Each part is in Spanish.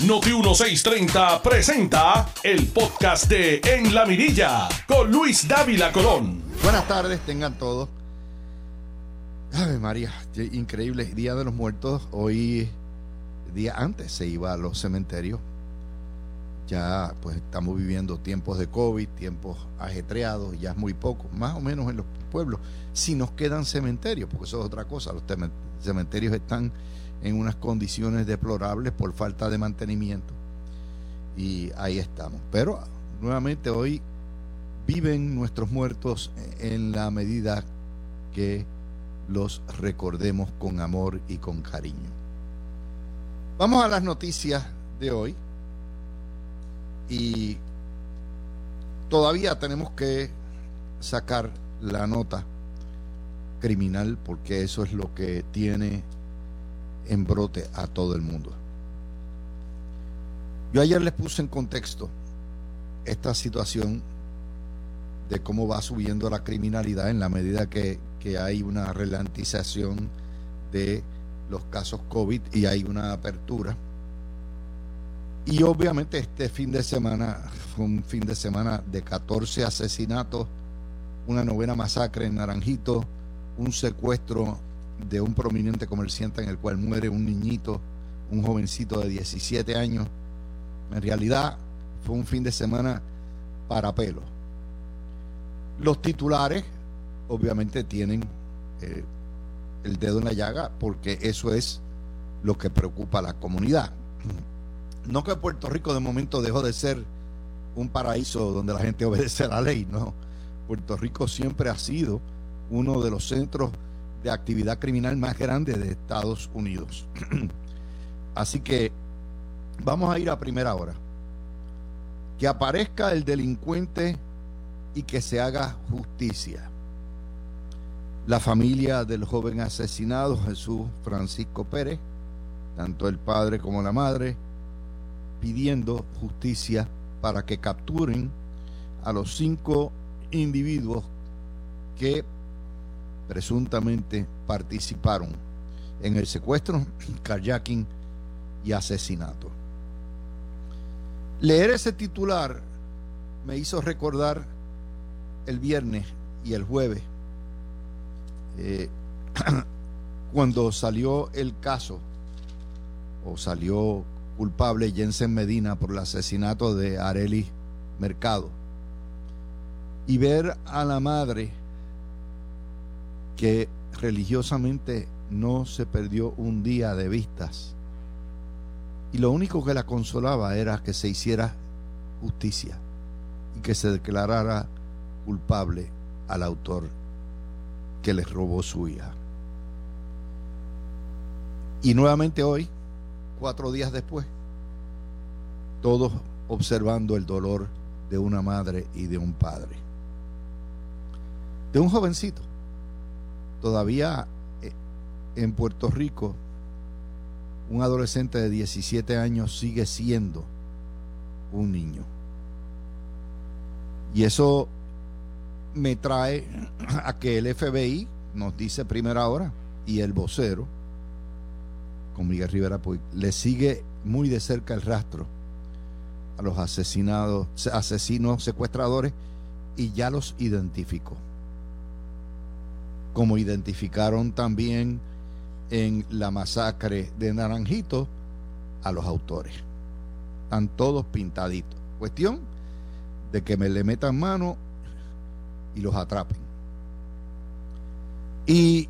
Noti 1630 presenta el podcast de En la Mirilla con Luis Dávila Colón. Buenas tardes, tengan todos. Ay, María, increíble. Día de los Muertos. Hoy, día antes, se iba a los cementerios. Ya, pues, estamos viviendo tiempos de COVID, tiempos ajetreados, ya es muy poco, más o menos en los pueblos. Si nos quedan cementerios, porque eso es otra cosa, los cementerios están en unas condiciones deplorables por falta de mantenimiento. Y ahí estamos. Pero nuevamente hoy viven nuestros muertos en la medida que los recordemos con amor y con cariño. Vamos a las noticias de hoy. Y todavía tenemos que sacar la nota criminal porque eso es lo que tiene en brote a todo el mundo. Yo ayer les puse en contexto esta situación de cómo va subiendo la criminalidad en la medida que, hay una relantización de los casos COVID y hay una apertura. Y obviamente este fin de semana fue un fin de semana de 14 asesinatos, una novena masacre en Naranjito, un secuestro de un prominente comerciante en el cual muere un niñito, un jovencito de 17 años. En realidad fue un fin de semana para pelo. Los titulares obviamente tienen eh, el dedo en la llaga porque eso es lo que preocupa a la comunidad. No que Puerto Rico de momento dejó de ser un paraíso donde la gente obedece la ley, no. Puerto Rico siempre ha sido uno de los centros de actividad criminal más grande de Estados Unidos. Así que vamos a ir a primera hora. Que aparezca el delincuente y que se haga justicia. La familia del joven asesinado, Jesús Francisco Pérez, tanto el padre como la madre, pidiendo justicia para que capturen a los cinco individuos que presuntamente participaron en el secuestro, kayaking y asesinato. Leer ese titular me hizo recordar el viernes y el jueves, eh, cuando salió el caso o salió culpable Jensen Medina por el asesinato de Areli Mercado. Y ver a la madre que religiosamente no se perdió un día de vistas. Y lo único que la consolaba era que se hiciera justicia y que se declarara culpable al autor que les robó su hija. Y nuevamente hoy, cuatro días después, todos observando el dolor de una madre y de un padre. De un jovencito todavía eh, en Puerto Rico un adolescente de 17 años sigue siendo un niño. Y eso me trae a que el FBI nos dice primera hora y el vocero, con Miguel Rivera, pues le sigue muy de cerca el rastro a los asesinados, asesinos secuestradores y ya los identificó como identificaron también en la masacre de Naranjito a los autores. Están todos pintaditos. Cuestión de que me le metan mano y los atrapen. Y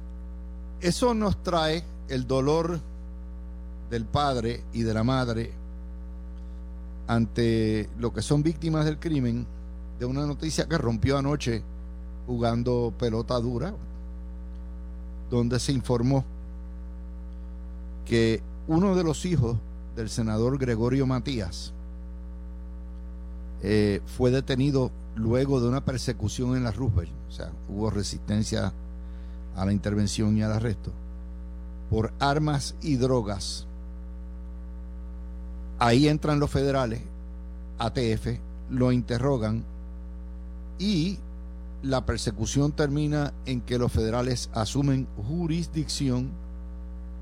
eso nos trae el dolor del padre y de la madre ante lo que son víctimas del crimen de una noticia que rompió anoche jugando pelota dura, donde se informó que uno de los hijos del senador Gregorio Matías eh, fue detenido luego de una persecución en la Roosevelt, o sea, hubo resistencia a la intervención y al arresto, por armas y drogas. Ahí entran los federales, ATF, lo interrogan y la persecución termina en que los federales asumen jurisdicción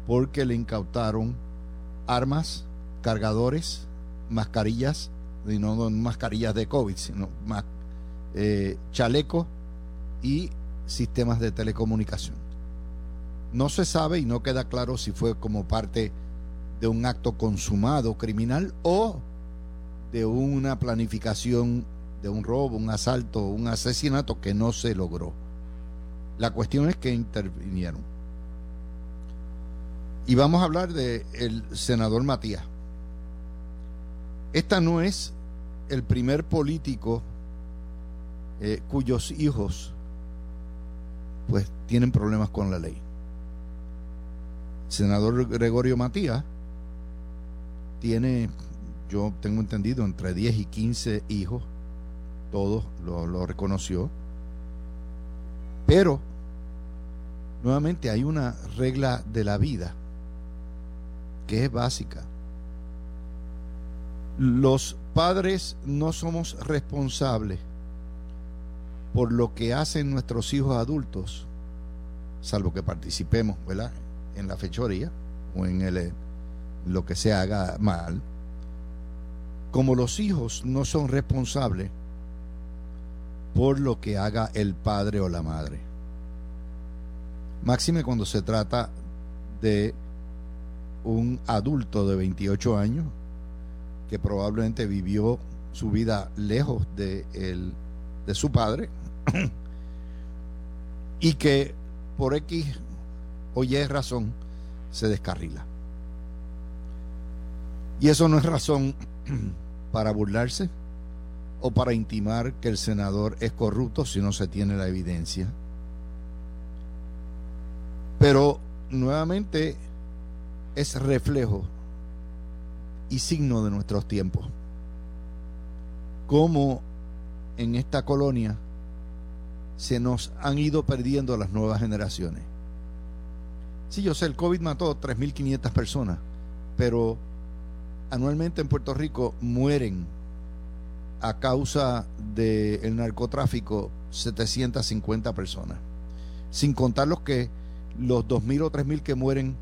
porque le incautaron armas cargadores, mascarillas, y no mascarillas de COVID, sino eh, chalecos y sistemas de telecomunicación. No se sabe y no queda claro si fue como parte de un acto consumado criminal o de una planificación de un robo, un asalto, un asesinato que no se logró. La cuestión es que intervinieron. Y vamos a hablar del el senador Matías. Esta no es el primer político eh, cuyos hijos pues tienen problemas con la ley. senador Gregorio Matías tiene, yo tengo entendido, entre 10 y 15 hijos, todos lo, lo reconoció, pero nuevamente hay una regla de la vida que es básica. Los padres no somos responsables por lo que hacen nuestros hijos adultos, salvo que participemos ¿verdad? en la fechoría o en el, lo que se haga mal, como los hijos no son responsables por lo que haga el padre o la madre. Máxime cuando se trata de un adulto de 28 años que probablemente vivió su vida lejos de, su padre y que por X o Y razón se descarrila. Y eso no es razón para burlarse o para intimar que el senador es corrupto si no se tiene la evidencia. Pero nuevamente es reflejo y signo de nuestros tiempos. Como en esta colonia se nos han ido perdiendo las nuevas generaciones. Sí, yo sé, el COVID mató 3.500 personas, pero anualmente en Puerto Rico mueren a causa del narcotráfico 750 personas, sin contar los que los 2.000 o 3.000 que mueren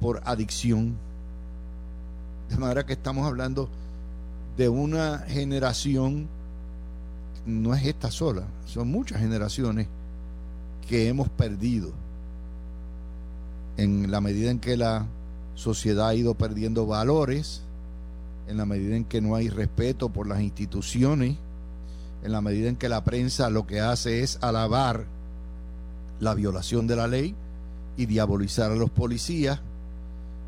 por adicción. De manera que estamos hablando de una generación, no es esta sola, son muchas generaciones que hemos perdido en la medida en que la sociedad ha ido perdiendo valores, en la medida en que no hay respeto por las instituciones, en la medida en que la prensa lo que hace es alabar la violación de la ley y diabolizar a los policías,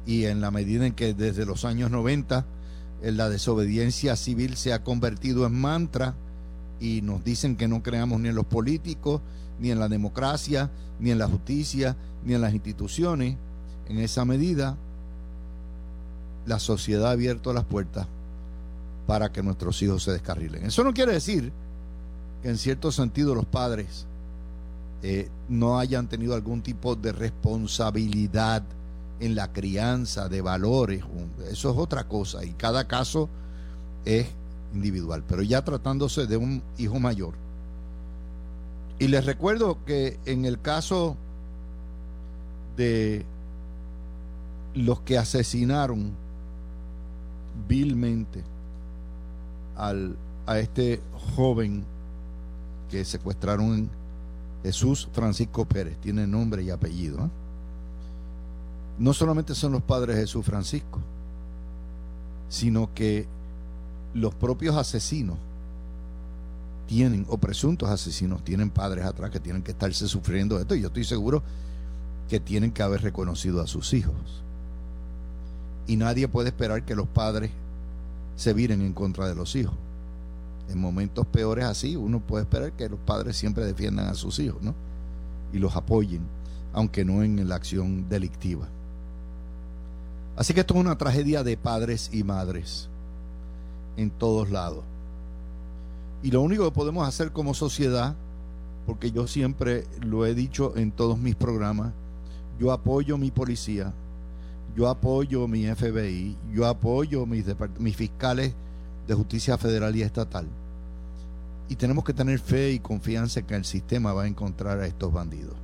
y en la medida en que desde los años 90 la desobediencia civil se ha convertido en mantra y nos dicen que no creamos ni en los políticos, ni en la democracia, ni en la justicia, ni en las instituciones, en esa medida la sociedad ha abierto las puertas para que nuestros hijos se descarrilen. Eso no quiere decir que en cierto sentido los padres eh, no hayan tenido algún tipo de responsabilidad en la crianza de valores, eso es otra cosa y cada caso es individual, pero ya tratándose de un hijo mayor. Y les recuerdo que en el caso de los que asesinaron vilmente al, a este joven que secuestraron Jesús Francisco Pérez, tiene nombre y apellido. ¿eh? no solamente son los padres de Jesús Francisco, sino que los propios asesinos tienen, o presuntos asesinos, tienen padres atrás que tienen que estarse sufriendo esto. Y yo estoy seguro que tienen que haber reconocido a sus hijos. Y nadie puede esperar que los padres se viren en contra de los hijos. En momentos peores así, uno puede esperar que los padres siempre defiendan a sus hijos, ¿no? Y los apoyen, aunque no en la acción delictiva. Así que esto es una tragedia de padres y madres en todos lados. Y lo único que podemos hacer como sociedad, porque yo siempre lo he dicho en todos mis programas, yo apoyo mi policía, yo apoyo mi FBI, yo apoyo mis, fiscales de justicia federal y estatal. Y tenemos que tener fe y confianza en que el sistema va a encontrar a estos bandidos.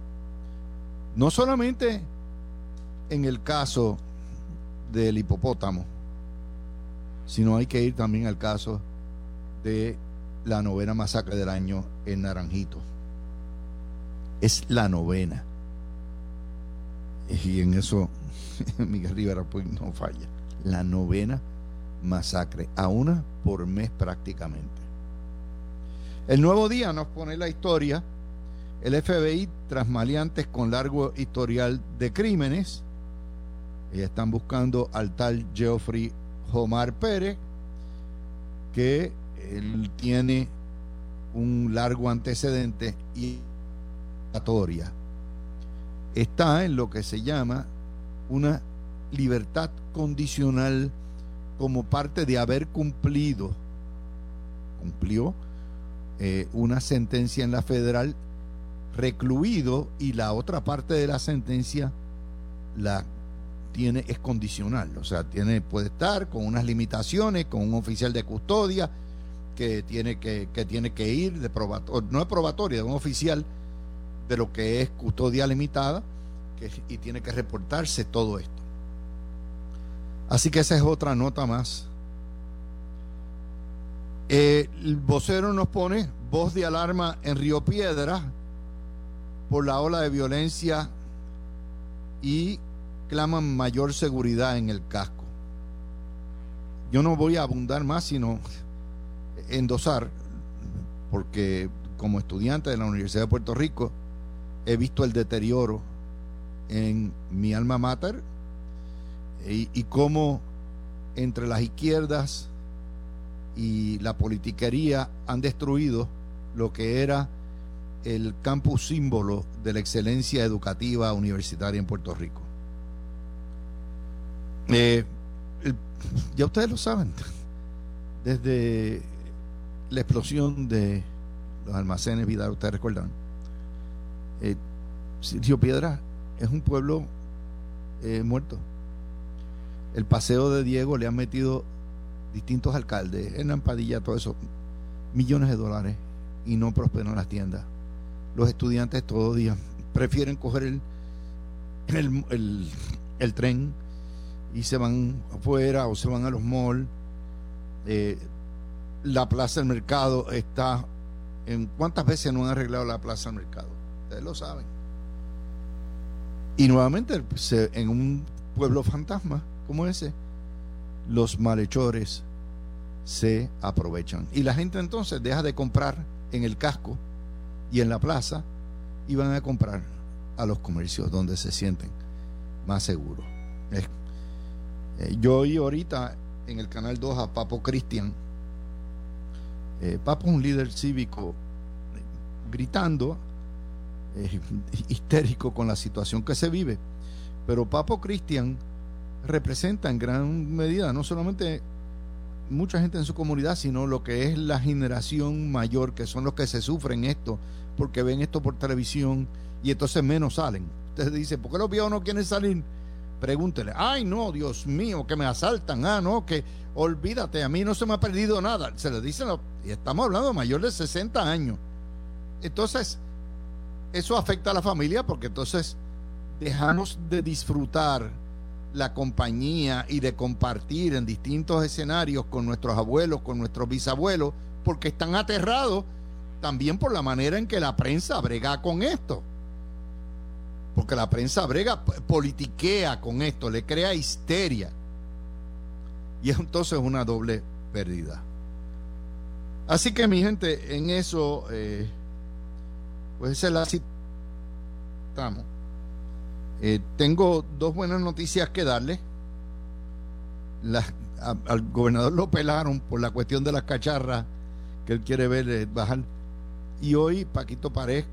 No solamente en el caso del hipopótamo, sino hay que ir también al caso de la novena masacre del año en Naranjito. Es la novena. Y en eso Miguel Rivera pues no falla. La novena masacre, a una por mes prácticamente. El nuevo día nos pone la historia. El FBI tras maleantes con largo historial de crímenes. están buscando al tal Geoffrey Omar Pérez, que él tiene un largo antecedente y está en lo que se llama una libertad condicional como parte de haber cumplido, cumplió eh, una sentencia en la federal recluido y la otra parte de la sentencia la tiene es condicional, o sea, tiene puede estar con unas limitaciones, con un oficial de custodia que tiene que, que tiene que ir de probatoria, no es probatoria, de un oficial de lo que es custodia limitada y tiene que reportarse todo esto. Así que esa es otra nota más. Eh, el vocero nos pone voz de alarma en Río Piedra por la ola de violencia y claman mayor seguridad en el casco. Yo no voy a abundar más, sino endosar, porque como estudiante de la Universidad de Puerto Rico he visto el deterioro en mi alma mater y, cómo entre las izquierdas y la politiquería han destruido lo que era el campus símbolo de la excelencia educativa universitaria en Puerto Rico. Eh, ya ustedes lo saben, desde la explosión de los almacenes Vidal, ustedes recuerdan, eh, Río Piedra es un pueblo eh, muerto. El paseo de Diego le han metido distintos alcaldes, en Padilla, todo eso, millones de dólares y no prosperan las tiendas. Los estudiantes todos los días prefieren coger el, el, el, tren y se van afuera o se van a los malls. Eh, la plaza del mercado está en cuántas veces no han arreglado la plaza del mercado ustedes lo saben y nuevamente en un pueblo fantasma como ese los malhechores se aprovechan. Y la gente entonces deja de comprar en el casco y en la plaza y van a comprar a los comercios donde se sienten más seguros. Eh, yo oí ahorita en el canal 2 a Papo Cristian eh, Papo un líder cívico gritando, eh, histérico con la situación que se vive. Pero Papo Cristian representa en gran medida no solamente mucha gente en su comunidad, sino lo que es la generación mayor, que son los que se sufren esto, porque ven esto por televisión y entonces menos salen. Usted dice, ¿por qué los viejos no quieren salir? Pregúntele, ay no, Dios mío, que me asaltan, ah, no, que olvídate, a mí no se me ha perdido nada. Se le dicen, y estamos hablando de mayor de 60 años. Entonces, eso afecta a la familia porque entonces dejamos de disfrutar la compañía y de compartir en distintos escenarios con nuestros abuelos, con nuestros bisabuelos, porque están aterrados también por la manera en que la prensa brega con esto. Porque la prensa brega, politiquea con esto, le crea histeria. Y es una doble pérdida. Así que mi gente, en eso, eh, pues esa es la estamos. Eh, tengo dos buenas noticias que darle. al gobernador lo pelaron por la cuestión de las cacharras que él quiere ver eh, bajar. Y hoy Paquito Pared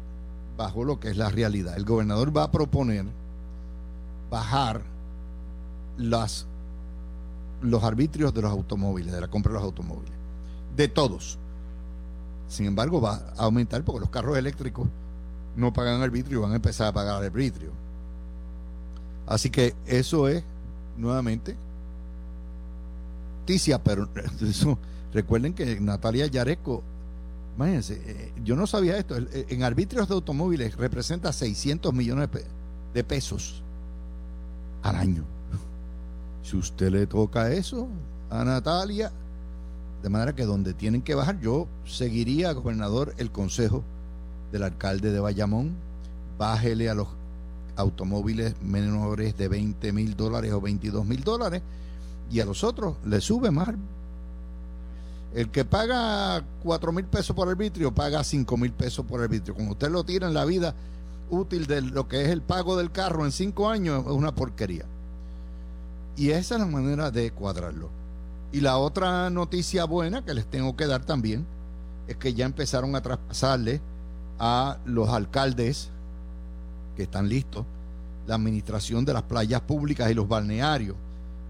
bajó lo que es la realidad. El gobernador va a proponer bajar las los arbitrios de los automóviles, de la compra de los automóviles. De todos. Sin embargo, va a aumentar porque los carros eléctricos no pagan arbitrio y van a empezar a pagar arbitrio. Así que eso es, nuevamente, noticia, pero recuerden que Natalia Yareco, imagínense, eh, yo no sabía esto, en arbitrios de automóviles representa 600 millones de pesos al año. Si usted le toca eso, a Natalia, de manera que donde tienen que bajar, yo seguiría, gobernador, el consejo del alcalde de Bayamón, bájele a los automóviles menores de 20 mil dólares o 22 mil dólares y a los otros le sube más. El que paga 4 mil pesos por arbitrio paga 5 mil pesos por arbitrio. Como usted lo tira en la vida útil de lo que es el pago del carro en 5 años, es una porquería. Y esa es la manera de cuadrarlo. Y la otra noticia buena que les tengo que dar también es que ya empezaron a traspasarle a los alcaldes que están listos la administración de las playas públicas y los balnearios.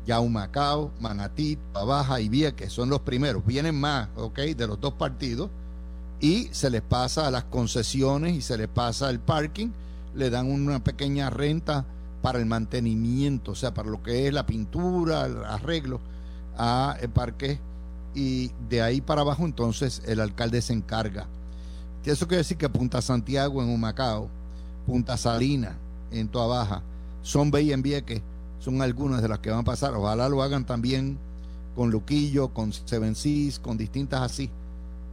Ya Humacao, Manatí, Baja y Vieques son los primeros. Vienen más, ¿ok? De los dos partidos. Y se les pasa a las concesiones y se les pasa el parking. Le dan una pequeña renta para el mantenimiento, o sea, para lo que es la pintura, el arreglo a el parque y de ahí para abajo entonces el alcalde se encarga. Eso quiere decir que Punta Santiago en Humacao, Punta Salina en Toa Baja, Son Bay en Vieques, son algunas de las que van a pasar. Ojalá lo hagan también con Luquillo, con Seven Seas, con distintas así,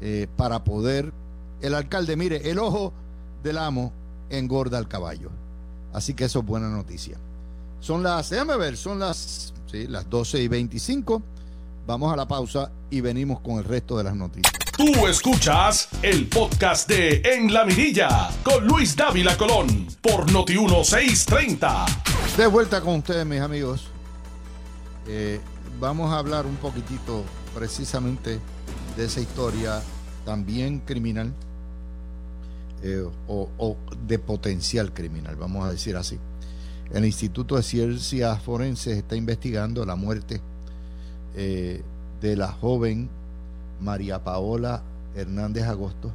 eh, para poder el alcalde, mire, el ojo del amo engorda al caballo. Así que eso es buena noticia. Son las, déjame ver, son las, sí, las 12 y 25. Vamos a la pausa y venimos con el resto de las noticias. Tú escuchas el podcast de En la Mirilla con Luis Dávila Colón por Noti 1630. De vuelta con ustedes, mis amigos. Eh, vamos a hablar un poquitito precisamente de esa historia también criminal eh, o, de potencial criminal, vamos a decir así. El Instituto de Ciencias Forenses está investigando la muerte eh, de la joven María Paola Hernández Agosto.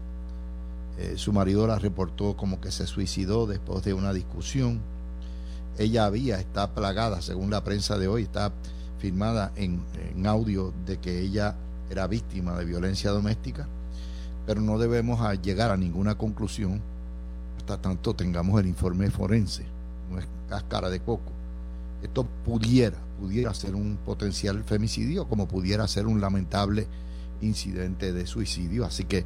Eh, su marido la reportó como que se suicidó después de una discusión. Ella había, está plagada, según la prensa de hoy, está firmada en audio de que ella era víctima de violencia doméstica pero no debemos llegar a ninguna conclusión hasta tanto tengamos el informe forense, cáscara de coco. Esto pudiera, pudiera ser un potencial femicidio, como pudiera ser un lamentable incidente de suicidio. Así que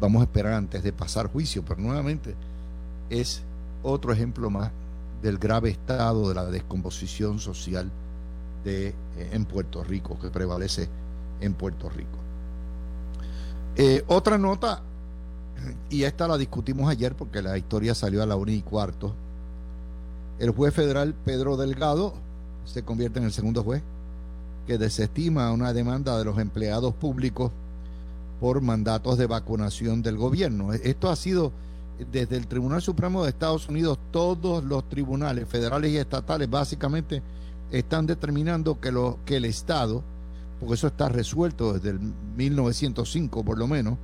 vamos a esperar antes de pasar juicio, pero nuevamente es otro ejemplo más del grave estado de la descomposición social de, eh, en Puerto Rico, que prevalece en Puerto Rico. Eh, otra nota, y esta la discutimos ayer porque la historia salió a la una y cuarto. El juez federal Pedro Delgado se convierte en el segundo juez que desestima una demanda de los empleados públicos por mandatos de vacunación del gobierno. Esto ha sido desde el Tribunal Supremo de Estados Unidos, todos los tribunales federales y estatales básicamente están determinando que el Estado porque eso está resuelto desde el 1905 por lo menos,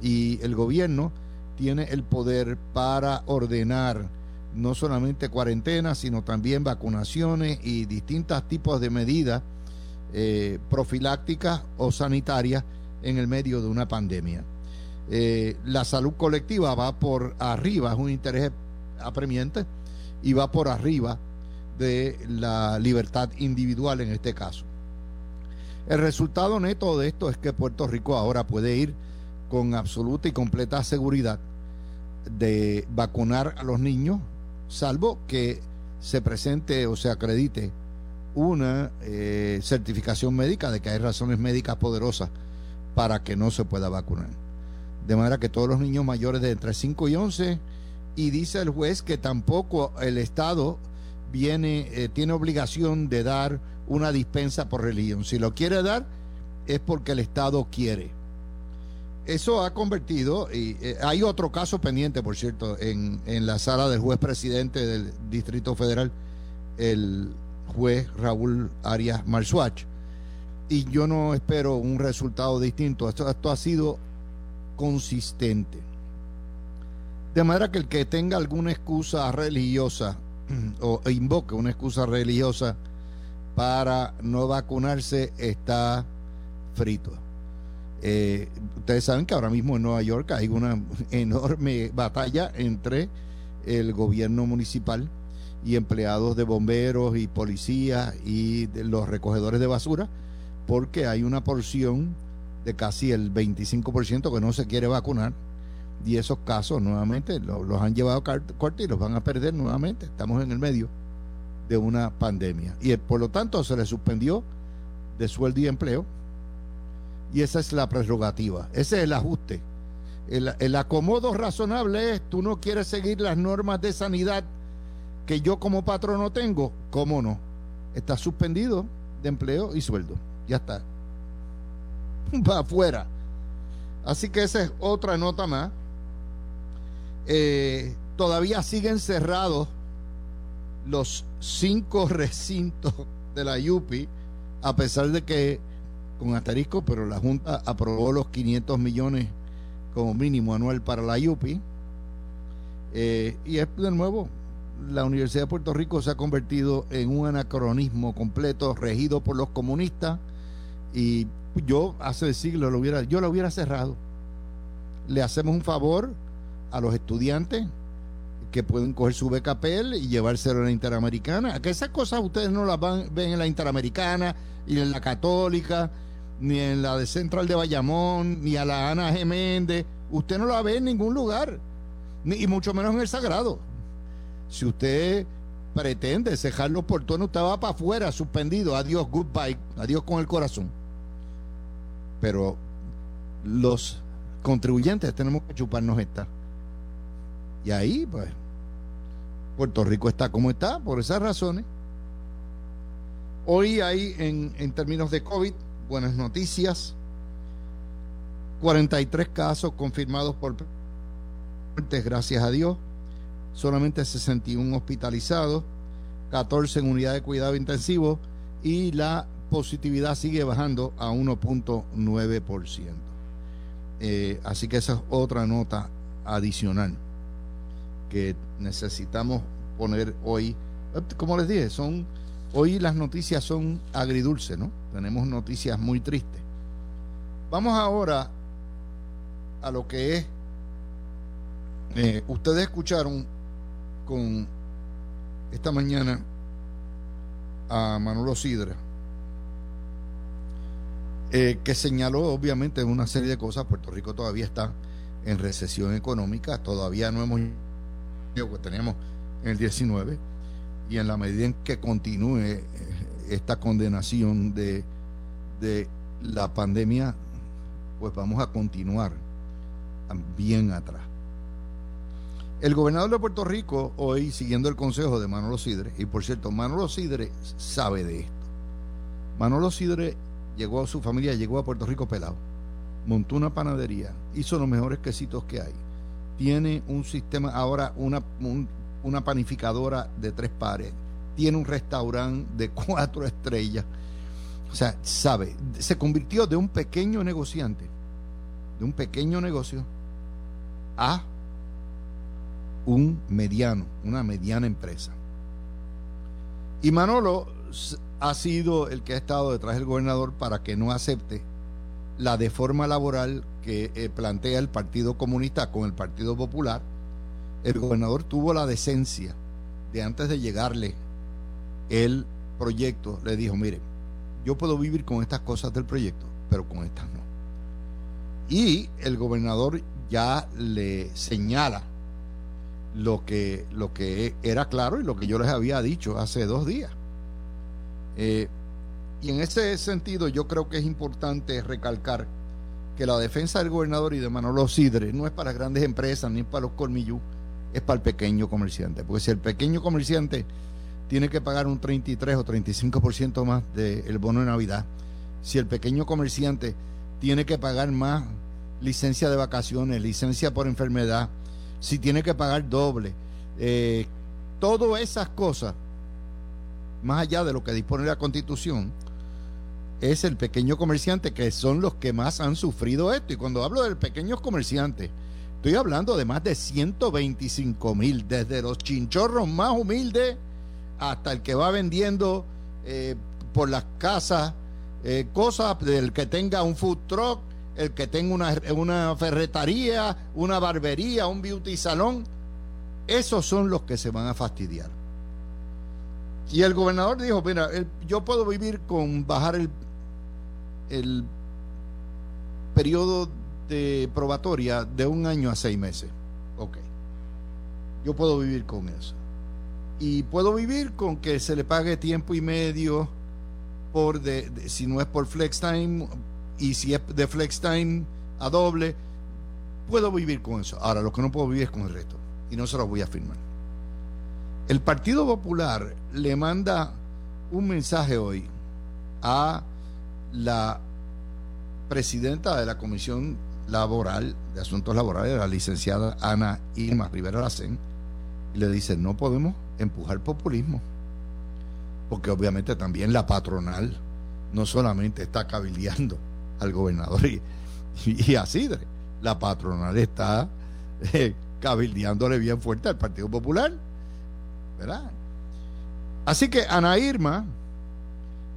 y el gobierno tiene el poder para ordenar no solamente cuarentenas, sino también vacunaciones y distintos tipos de medidas eh, profilácticas o sanitarias en el medio de una pandemia. Eh, la salud colectiva va por arriba, es un interés apremiante, y va por arriba de la libertad individual en este caso. El resultado neto de esto es que Puerto Rico ahora puede ir con absoluta y completa seguridad de vacunar a los niños, salvo que se presente o se acredite una eh, certificación médica de que hay razones médicas poderosas para que no se pueda vacunar. De manera que todos los niños mayores de entre 5 y 11, y dice el juez que tampoco el Estado viene, eh, tiene obligación de dar una dispensa por religión. Si lo quiere dar, es porque el Estado quiere. Eso ha convertido, y eh, hay otro caso pendiente, por cierto, en, la sala del juez presidente del Distrito Federal, el juez Raúl Arias Marsuach. Y yo no espero un resultado distinto. Esto, esto ha sido consistente. De manera que el que tenga alguna excusa religiosa o invoque una excusa religiosa para no vacunarse está frito. Eh, ustedes saben que ahora mismo en Nueva York hay una enorme batalla entre el gobierno municipal y empleados de bomberos y policías y de los recogedores de basura porque hay una porción de casi el 25% que no se quiere vacunar y esos casos nuevamente los, han llevado a corte y los van a perder nuevamente. Estamos en el medio de una pandemia y por lo tanto se le suspendió de sueldo y empleo y esa es la prerrogativa, ese es el ajuste. El, el acomodo razonable es, tú no quieres seguir las normas de sanidad que yo como patrono tengo, ¿cómo no? Está suspendido de empleo y sueldo. Ya está. Va afuera. Así que esa es otra nota más. Eh, todavía siguen cerrados los cinco recintos de la YUPI, a pesar de que, con asterisco, pero la Junta aprobó los 500 millones como mínimo anual para la YUPI. Eh, y es de nuevo la Universidad de Puerto Rico se ha convertido en un anacronismo completo regido por los comunistas y yo hace siglos lo hubiera, yo lo hubiera cerrado. Le hacemos un favor a los estudiantes que pueden coger su BKPL y llevárselo a la Interamericana. Que esas cosas ustedes no las van, ven en la Interamericana y en la Católica, ni en la de Central de Bayamón, ni a la Ana Geméndez. Usted no la ve en ningún lugar, ni, y mucho menos en el Sagrado. Si usted pretende cejar los portones, usted va para afuera, suspendido. Adiós, goodbye. Adiós con el corazón. Pero los contribuyentes tenemos que chuparnos esta. Y ahí, pues, Puerto Rico está como está, por esas razones. Hoy hay, en, en términos de COVID, buenas noticias. 43 casos confirmados por muertes, gracias a Dios solamente 61 hospitalizados, 14 en unidad de cuidado intensivo y la positividad sigue bajando a 1.9%. Eh, así que esa es otra nota adicional que necesitamos poner hoy. Como les dije, son hoy las noticias son agridulces, ¿no? Tenemos noticias muy tristes. Vamos ahora a lo que es. Eh, ustedes escucharon con esta mañana a Manolo Sidra, eh, que señaló obviamente una serie de cosas. Puerto Rico todavía está en recesión económica, todavía no hemos que teníamos en el 19, y en la medida en que continúe eh, esta condenación de, de la pandemia, pues vamos a continuar bien atrás. El gobernador de Puerto Rico, hoy siguiendo el consejo de Manolo Sidre, y por cierto, Manolo Sidre sabe de esto. Manolo Sidre llegó a su familia, llegó a Puerto Rico pelado, montó una panadería, hizo los mejores quesitos que hay. Tiene un sistema, ahora una, una panificadora de tres pares, tiene un restaurante de cuatro estrellas. O sea, sabe, se convirtió de un pequeño negociante, de un pequeño negocio, a un mediano, una mediana empresa. Y Manolo ha sido el que ha estado detrás del gobernador para que no acepte la deforma laboral que eh, plantea el Partido Comunista con el Partido Popular. El gobernador tuvo la decencia de antes de llegarle el proyecto, le dijo, mire, yo puedo vivir con estas cosas del proyecto, pero con estas no. Y el gobernador ya le señala lo que, lo que era claro y lo que yo les había dicho hace dos días. Eh, y en ese sentido yo creo que es importante recalcar que la defensa del gobernador y de Manolo Sidre no es para grandes empresas ni para los colmillú, es para el pequeño comerciante. Porque si el pequeño comerciante tiene que pagar un 33 o 35% más del bono de Navidad, si el pequeño comerciante tiene que pagar más licencia de vacaciones, licencia por enfermedad, si tiene que pagar doble, eh, todas esas cosas, más allá de lo que dispone la constitución, es el pequeño comerciante que son los que más han sufrido esto. Y cuando hablo del pequeño comerciante, estoy hablando de más de 125 mil, desde los chinchorros más humildes hasta el que va vendiendo eh, por las casas eh, cosas del que tenga un food truck el que tenga una, una ferretería, una barbería, un beauty salón, esos son los que se van a fastidiar. Y el gobernador dijo, mira, yo puedo vivir con bajar el, el periodo de probatoria de un año a seis meses. Ok. Yo puedo vivir con eso. Y puedo vivir con que se le pague tiempo y medio por de, si no es por flex time y si es de flex time a doble, puedo vivir con eso. Ahora, lo que no puedo vivir es con el resto. Y no se lo voy a firmar. El Partido Popular le manda un mensaje hoy a la presidenta de la Comisión Laboral de Asuntos Laborales, la licenciada Ana Irma Rivera Lacen, y le dice, no podemos empujar populismo, porque obviamente también la patronal no solamente está cabildeando al gobernador y, y, Sidre, la patronal está eh, cabildeándole bien fuerte al Partido Popular, ¿verdad? Así que Ana Irma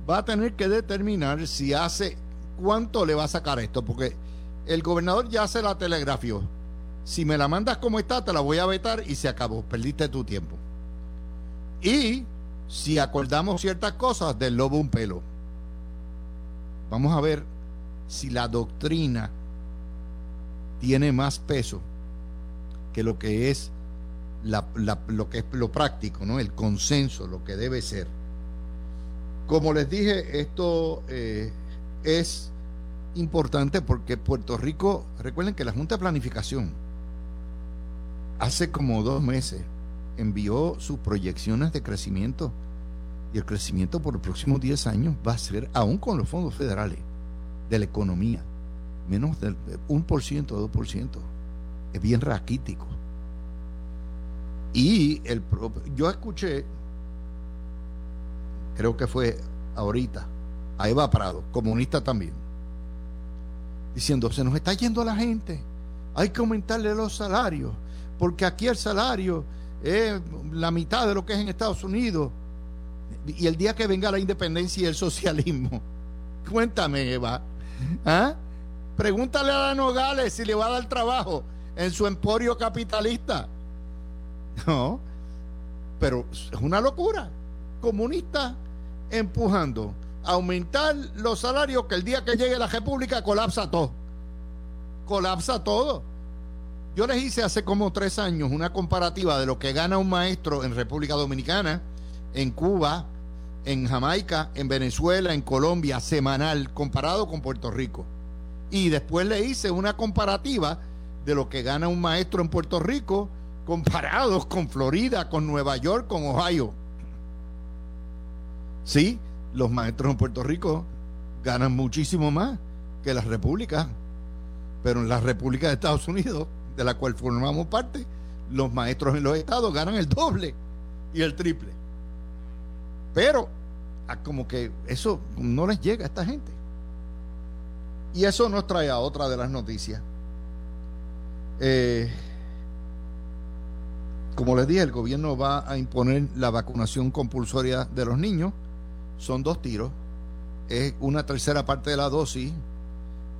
va a tener que determinar si hace cuánto le va a sacar esto, porque el gobernador ya se la telegrafió. Si me la mandas como está, te la voy a vetar y se acabó. Perdiste tu tiempo. Y si acordamos ciertas cosas, del lobo un pelo. Vamos a ver si la doctrina tiene más peso que lo que es lo que es lo práctico, ¿no? El consenso, lo que debe ser. Como les dije, esto eh, es importante porque Puerto Rico, recuerden que la Junta de Planificación hace como dos meses envió sus proyecciones de crecimiento y el crecimiento por los próximos 10 años va a ser, aún con los fondos federales, de la economía, menos del 1% o 2%. Es bien raquítico. Y el yo escuché, creo que fue ahorita, a Eva Prado, comunista también, diciendo, se nos está yendo la gente, hay que aumentarle los salarios, porque aquí el salario es la mitad de lo que es en Estados Unidos. Y el día que venga la independencia y el socialismo, cuéntame, Eva, ¿ah? pregúntale a la Nogales si le va a dar trabajo en su emporio capitalista. No, pero es una locura. Comunista empujando aumentar los salarios que el día que llegue la República colapsa todo. Colapsa todo. Yo les hice hace como tres años una comparativa de lo que gana un maestro en República Dominicana, en Cuba, en Jamaica, en Venezuela, en Colombia, semanal, comparado con Puerto Rico. Y después le hice una comparativa de lo que gana un maestro en Puerto Rico, comparados con Florida, con Nueva York, con Ohio. Sí, los maestros en Puerto Rico ganan muchísimo más que las repúblicas. Pero en la República de Estados Unidos, de la cual formamos parte, los maestros en los estados ganan el doble y el triple. Pero como que eso no les llega a esta gente. Y eso nos trae a otra de las noticias. Eh, como les dije, el gobierno va a imponer la vacunación compulsoria de los niños son dos tiros, es una tercera parte de la dosis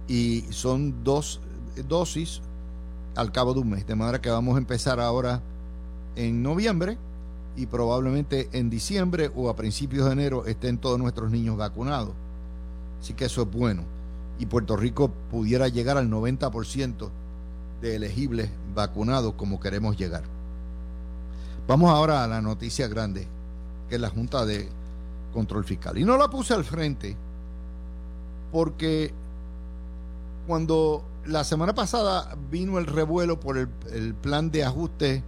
y son dos dosis al cabo de un mes. De manera que vamos a empezar ahora en noviembre y probablemente en diciembre o a principios de enero estén todos nuestros niños vacunados. Así que eso es bueno. Y Puerto Rico pudiera llegar al 90% de elegibles vacunados como queremos llegar. Vamos ahora a la noticia grande, que es la Junta de control fiscal. Y no la puse al frente porque cuando la semana pasada vino el revuelo por el, plan de ajuste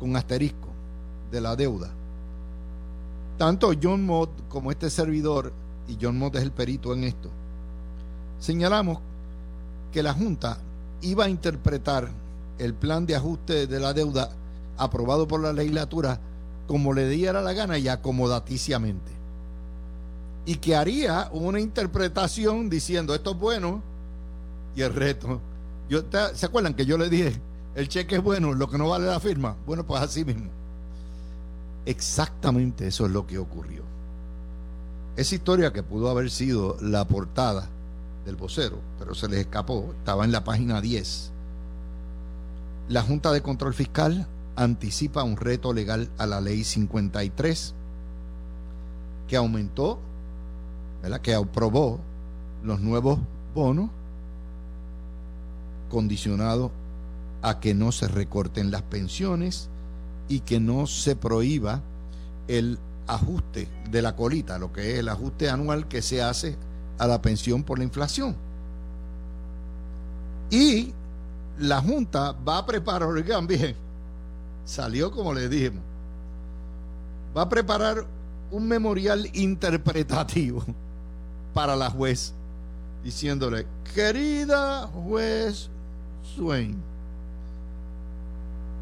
con asterisco de la deuda, tanto John Mott como este servidor, y John Mott es el perito en esto, señalamos que la Junta iba a interpretar el plan de ajuste de la deuda aprobado por la legislatura como le diera la gana y acomodaticiamente y que haría una interpretación diciendo esto es bueno y el reto. ¿Se acuerdan que yo le dije, el cheque es bueno, lo que no vale la firma? Bueno, pues así mismo. Exactamente eso es lo que ocurrió. Esa historia que pudo haber sido la portada del vocero, pero se les escapó, estaba en la página 10. La Junta de Control Fiscal anticipa un reto legal a la ley 53 que aumentó que aprobó los nuevos bonos condicionados a que no se recorten las pensiones y que no se prohíba el ajuste de la colita, lo que es el ajuste anual que se hace a la pensión por la inflación. Y la Junta va a preparar, oigan bien, salió como le dijimos, va a preparar un memorial interpretativo para la juez, diciéndole, querida juez Swain,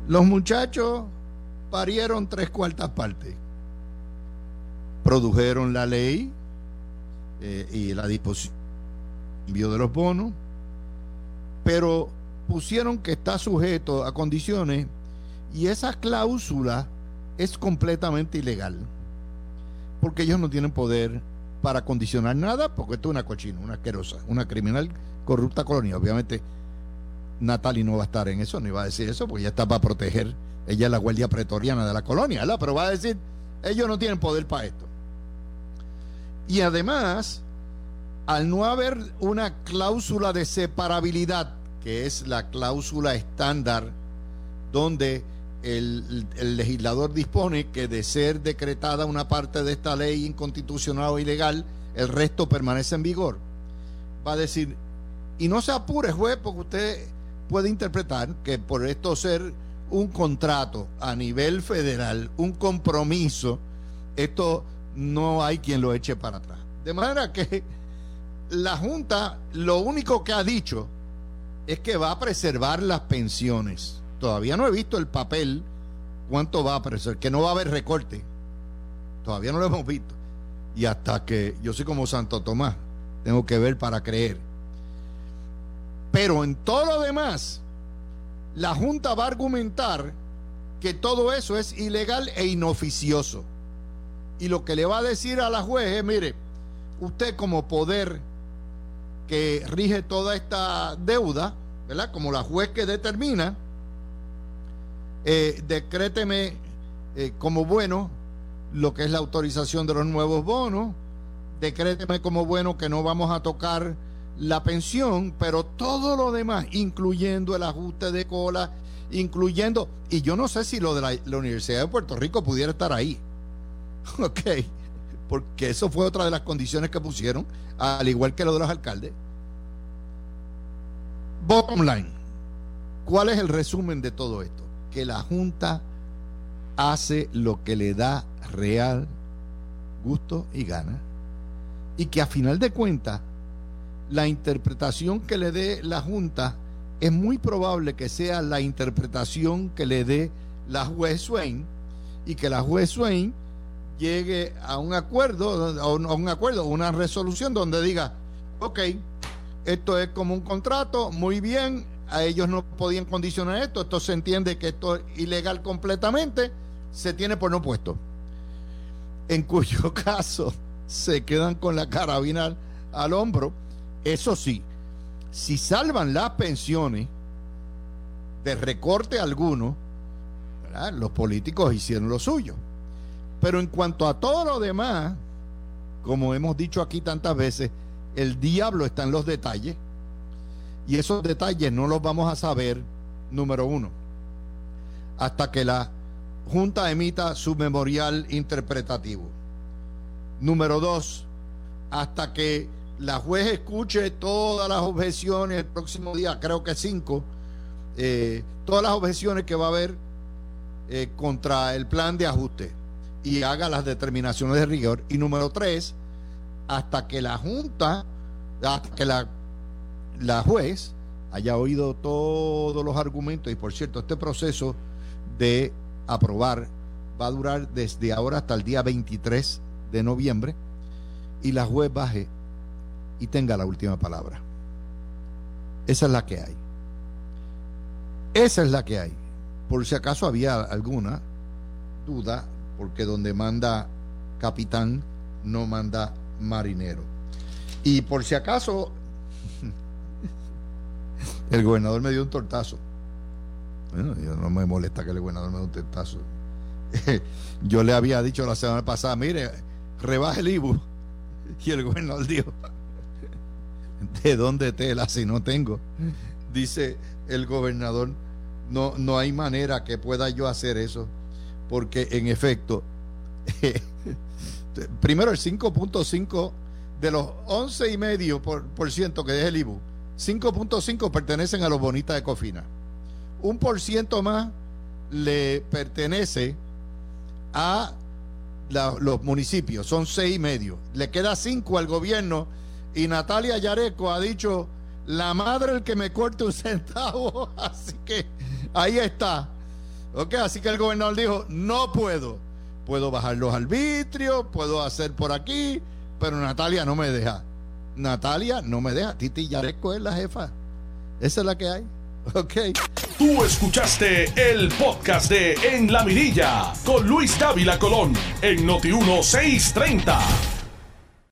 los muchachos parieron tres cuartas partes, produjeron la ley eh, y la disposición de los bonos, pero pusieron que está sujeto a condiciones y esa cláusula es completamente ilegal. Porque ellos no tienen poder para condicionar nada, porque esto es una cochina, una asquerosa, una criminal corrupta colonia. Obviamente, Natalie no va a estar en eso, ni va a decir eso, porque ella está para proteger, ella es la guardia pretoriana de la colonia, ¿verdad? Pero va a decir, ellos no tienen poder para esto. Y además, al no haber una cláusula de separabilidad que es la cláusula estándar donde el, legislador dispone que de ser decretada una parte de esta ley inconstitucional o ilegal, el resto permanece en vigor. Va a decir, y no se apure, juez, porque usted puede interpretar que por esto ser un contrato a nivel federal, un compromiso, esto no hay quien lo eche para atrás. De manera que la Junta lo único que ha dicho es que va a preservar las pensiones. Todavía no he visto el papel cuánto va a preservar, que no va a haber recorte. Todavía no lo hemos visto. Y hasta que yo soy como Santo Tomás, tengo que ver para creer. Pero en todo lo demás, la Junta va a argumentar que todo eso es ilegal e inoficioso. Y lo que le va a decir a la juez es, mire, usted como poder que rige toda esta deuda, ¿verdad? Como la juez que determina, eh, decréteme eh, como bueno lo que es la autorización de los nuevos bonos, decréteme como bueno que no vamos a tocar la pensión, pero todo lo demás, incluyendo el ajuste de cola, incluyendo, y yo no sé si lo de la, la Universidad de Puerto Rico pudiera estar ahí, ok, porque eso fue otra de las condiciones que pusieron, al igual que lo de los alcaldes. Bottom line, ¿cuál es el resumen de todo esto? Que la Junta hace lo que le da real gusto y gana y que a final de cuentas la interpretación que le dé la Junta es muy probable que sea la interpretación que le dé la juez Swain y que la juez Swain llegue a un acuerdo, a un acuerdo, una resolución donde diga, ok, esto es como un contrato, muy bien, a ellos no podían condicionar esto, esto se entiende que esto es ilegal completamente, se tiene por no puesto. En cuyo caso se quedan con la carabina al, hombro. Eso sí, si salvan las pensiones de recorte alguno, los políticos hicieron lo suyo. Pero en cuanto a todo lo demás, como hemos dicho aquí tantas veces, el diablo está en los detalles y esos detalles no los vamos a saber, número uno, hasta que la Junta emita su memorial interpretativo. Número dos, hasta que la juez escuche todas las objeciones el próximo día, creo que cinco, eh, todas las objeciones que va a haber eh, contra el plan de ajuste y haga las determinaciones de rigor. Y número tres, hasta que la Junta, hasta que la, la juez haya oído todos los argumentos. Y por cierto, este proceso de aprobar va a durar desde ahora hasta el día 23 de noviembre y la juez baje y tenga la última palabra. Esa es la que hay. Esa es la que hay. Por si acaso había alguna duda, porque donde manda capitán no manda marinero. Y por si acaso, el gobernador me dio un tortazo. Bueno, yo no me molesta que el gobernador me dé un tortazo. yo le había dicho la semana pasada, mire, rebaje el IBU. Y el gobernador dijo, ¿De dónde tela si no tengo? Dice el gobernador, no, no hay manera que pueda yo hacer eso, porque en efecto, primero el 5.5 de los 11,5% por, por ciento que es el IBU, 5.5 pertenecen a los bonitas de Cofina. Un por ciento más le pertenece a los municipios, son seis y medio. Le queda cinco al gobierno y Natalia Yareco ha dicho, la madre el que me corte un centavo, así que ahí está. Ok, así que el gobernador dijo, no puedo. Puedo bajar los arbitrios, puedo hacer por aquí, pero Natalia no me deja. Natalia no me deja. Titi es la jefa. Esa es la que hay. Ok. Tú escuchaste el podcast de En la Mirilla con Luis Dávila Colón en Noti 1630.